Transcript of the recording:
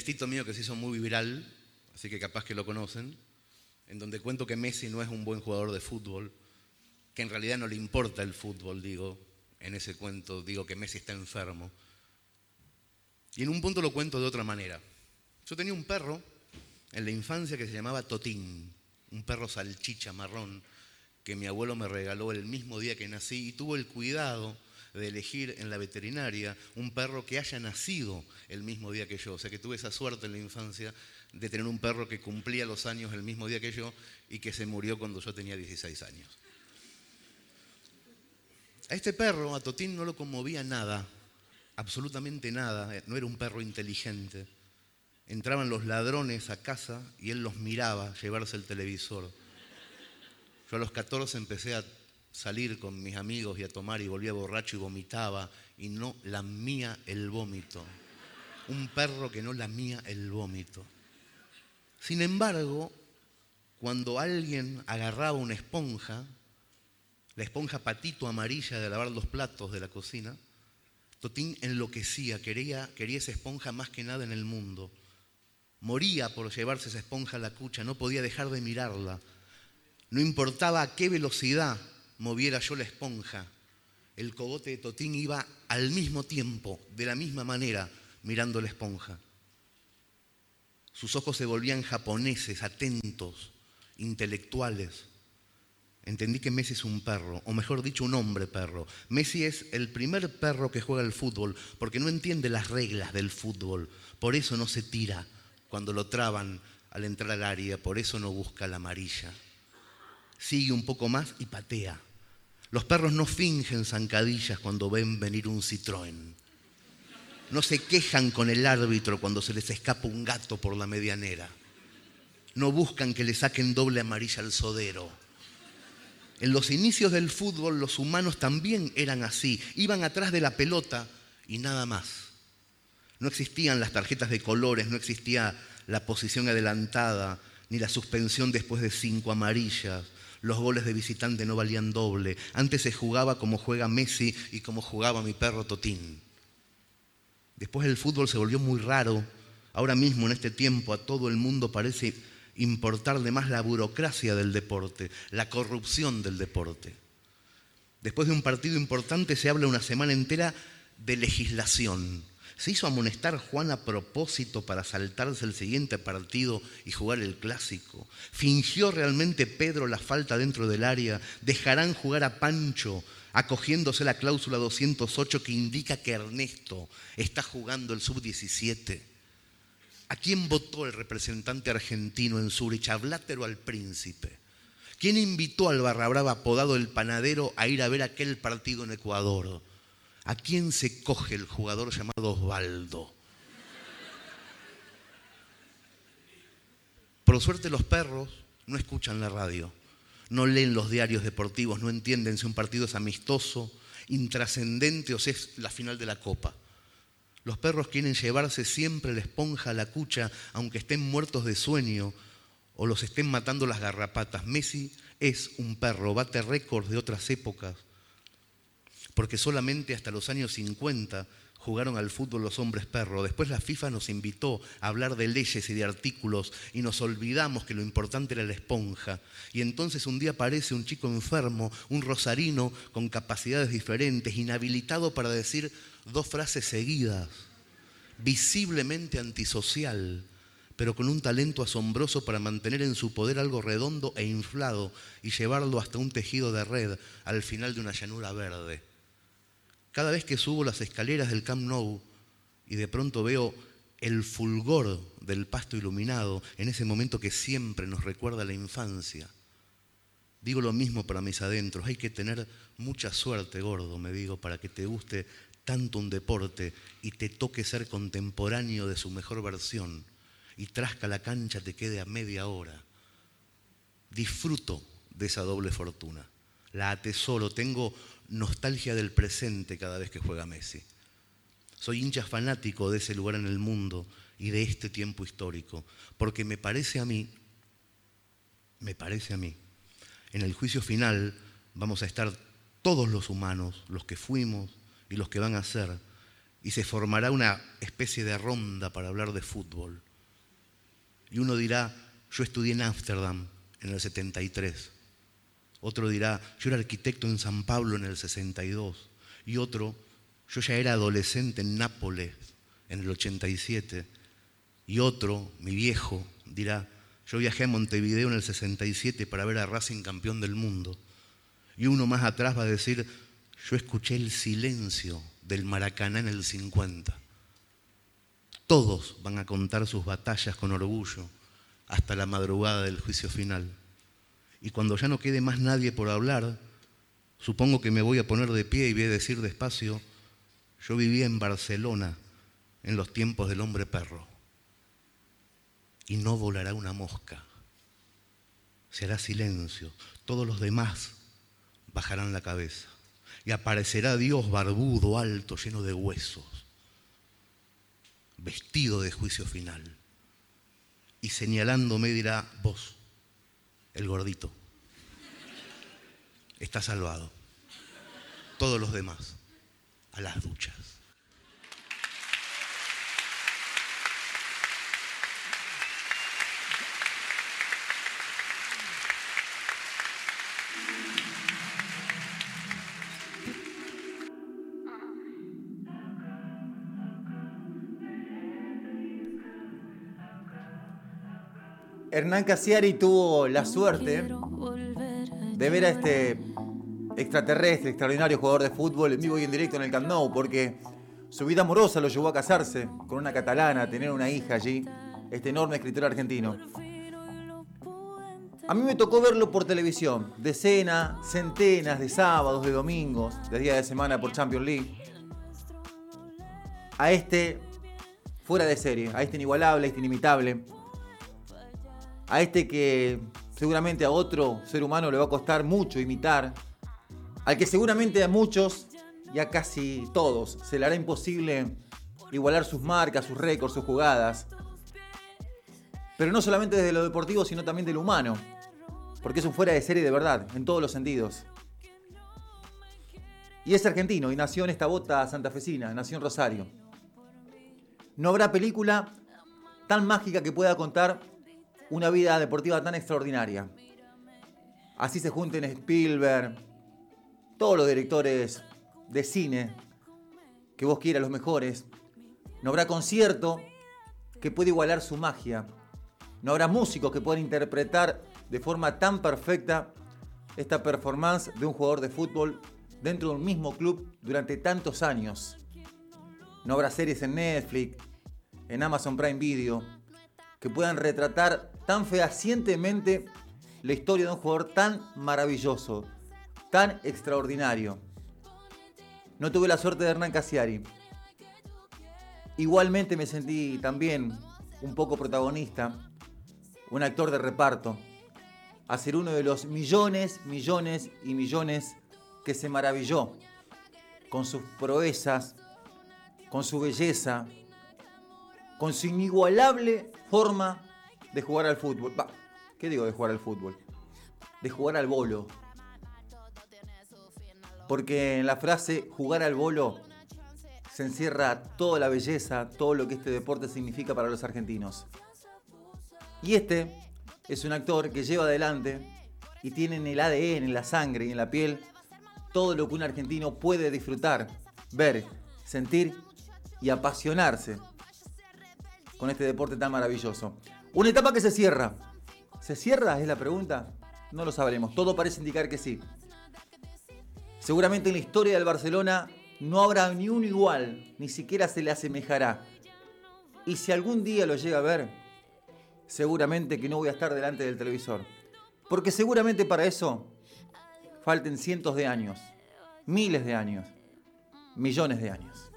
textito mío que se hizo muy viral, así que capaz que lo conocen, en donde cuento que Messi no es un buen jugador de fútbol, que en realidad no le importa el fútbol, digo, en ese cuento digo que Messi está enfermo. Y en un punto lo cuento de otra manera. Yo tenía un perro en la infancia que se llamaba Totín, un perro salchicha marrón que mi abuelo me regaló el mismo día que nací y tuvo el cuidado de elegir en la veterinaria un perro que haya nacido el mismo día que yo. O sea que tuve esa suerte en la infancia de tener un perro que cumplía los años el mismo día que yo y que se murió cuando yo tenía 16 años. A este perro, a Totín, no lo conmovía nada, absolutamente nada, no era un perro inteligente. Entraban los ladrones a casa y él los miraba llevarse el televisor. Yo a los 14 empecé a salir con mis amigos y a tomar y volvía borracho y vomitaba y no lamía el vómito. Un perro que no lamía el vómito. Sin embargo, cuando alguien agarraba una esponja, la esponja patito amarilla de lavar los platos de la cocina, Totín enloquecía, quería, quería esa esponja más que nada en el mundo. Moría por llevarse esa esponja a la cucha, no podía dejar de mirarla. No importaba a qué velocidad moviera yo la esponja, el cogote de Totín iba al mismo tiempo, de la misma manera, mirando la esponja. Sus ojos se volvían japoneses, atentos, intelectuales. Entendí que Messi es un perro, o mejor dicho, un hombre perro. Messi es el primer perro que juega al fútbol, porque no entiende las reglas del fútbol. Por eso no se tira cuando lo traban al entrar al área, por eso no busca la amarilla. Sigue un poco más y patea. Los perros no fingen zancadillas cuando ven venir un Citroën. No se quejan con el árbitro cuando se les escapa un gato por la medianera. No buscan que le saquen doble amarilla al sodero. En los inicios del fútbol los humanos también eran así. Iban atrás de la pelota y nada más. No existían las tarjetas de colores, no existía la posición adelantada, ni la suspensión después de cinco amarillas, los goles de visitante no valían doble. Antes se jugaba como juega Messi y como jugaba mi perro Totín. Después el fútbol se volvió muy raro. Ahora mismo, en este tiempo, a todo el mundo parece importarle más la burocracia del deporte, la corrupción del deporte. Después de un partido importante se habla una semana entera de legislación, ¿Se hizo amonestar Juan a propósito para saltarse el siguiente partido y jugar el clásico? ¿Fingió realmente Pedro la falta dentro del área? ¿Dejarán jugar a Pancho acogiéndose la cláusula 208 que indica que Ernesto está jugando el sub-17? ¿A quién votó el representante argentino en Zurich? ¿A Blatter o al príncipe? ¿Quién invitó al barra brava apodado el panadero a ir a ver aquel partido en Ecuador? ¿A quién se coge el jugador llamado Osvaldo? Por suerte los perros no escuchan la radio, no leen los diarios deportivos, no entienden si un partido es amistoso, intrascendente o si es la final de la copa. Los perros quieren llevarse siempre la esponja a la cucha, aunque estén muertos de sueño o los estén matando las garrapatas. Messi es un perro, bate récords de otras épocas porque solamente hasta los años 50 jugaron al fútbol los hombres perro. Después la FIFA nos invitó a hablar de leyes y de artículos y nos olvidamos que lo importante era la esponja. Y entonces un día aparece un chico enfermo, un rosarino con capacidades diferentes, inhabilitado para decir dos frases seguidas, visiblemente antisocial, pero con un talento asombroso para mantener en su poder algo redondo e inflado y llevarlo hasta un tejido de red al final de una llanura verde. Cada vez que subo las escaleras del Camp Nou y de pronto veo el fulgor del pasto iluminado en ese momento que siempre nos recuerda la infancia. Digo lo mismo para mis adentros, hay que tener mucha suerte, gordo, me digo, para que te guste tanto un deporte y te toque ser contemporáneo de su mejor versión y trasca la cancha te quede a media hora. Disfruto de esa doble fortuna, la atesoro, tengo nostalgia del presente cada vez que juega Messi. Soy hincha fanático de ese lugar en el mundo y de este tiempo histórico, porque me parece a mí, me parece a mí, en el juicio final vamos a estar todos los humanos, los que fuimos y los que van a ser, y se formará una especie de ronda para hablar de fútbol. Y uno dirá, yo estudié en Ámsterdam en el 73. Otro dirá, yo era arquitecto en San Pablo en el 62. Y otro, yo ya era adolescente en Nápoles en el 87. Y otro, mi viejo, dirá, yo viajé a Montevideo en el 67 para ver a Racing campeón del mundo. Y uno más atrás va a decir, yo escuché el silencio del Maracaná en el 50. Todos van a contar sus batallas con orgullo hasta la madrugada del juicio final. Y cuando ya no quede más nadie por hablar, supongo que me voy a poner de pie y voy a decir despacio, yo vivía en Barcelona en los tiempos del hombre perro. Y no volará una mosca. Se hará silencio. Todos los demás bajarán la cabeza. Y aparecerá Dios barbudo, alto, lleno de huesos vestido de juicio final. Y señalándome dirá, vos, el gordito, está salvado. Todos los demás, a las duchas. Hernán Casiari tuvo la suerte de ver a este extraterrestre, extraordinario jugador de fútbol en vivo y en directo en el Camp Nou, porque su vida amorosa lo llevó a casarse con una catalana, a tener una hija allí, este enorme escritor argentino. A mí me tocó verlo por televisión, decenas, centenas de sábados, de domingos, de días de semana por Champions League. A este fuera de serie, a este inigualable, a este inimitable, a este que seguramente a otro ser humano le va a costar mucho imitar, al que seguramente a muchos y a casi todos se le hará imposible igualar sus marcas, sus récords, sus jugadas. Pero no solamente desde lo deportivo, sino también de lo humano. Porque es un fuera de serie de verdad, en todos los sentidos. Y es argentino y nació en esta bota santafesina, nació en Rosario. No habrá película tan mágica que pueda contar una vida deportiva tan extraordinaria. Así se junten Spielberg, todos los directores de cine que vos quieras, los mejores. No habrá concierto que pueda igualar su magia. No habrá músicos que puedan interpretar de forma tan perfecta esta performance de un jugador de fútbol dentro de un mismo club durante tantos años. No habrá series en Netflix, en Amazon Prime Video, que puedan retratar tan fehacientemente la historia de un jugador tan maravilloso, tan extraordinario. No tuve la suerte de Hernán Casiari. Igualmente me sentí también un poco protagonista, un actor de reparto, a ser uno de los millones, millones y millones que se maravilló con sus proezas, con su belleza, con su inigualable forma de jugar al fútbol. ¿Qué digo de jugar al fútbol? De jugar al bolo. Porque en la frase jugar al bolo se encierra toda la belleza, todo lo que este deporte significa para los argentinos. Y este es un actor que lleva adelante y tiene en el ADN, en la sangre y en la piel todo lo que un argentino puede disfrutar, ver, sentir y apasionarse con este deporte tan maravilloso. Una etapa que se cierra. ¿Se cierra? Es la pregunta. No lo sabremos. Todo parece indicar que sí. Seguramente en la historia del Barcelona no habrá ni uno igual, ni siquiera se le asemejará. Y si algún día lo llega a ver, seguramente que no voy a estar delante del televisor. Porque seguramente para eso falten cientos de años, miles de años, millones de años.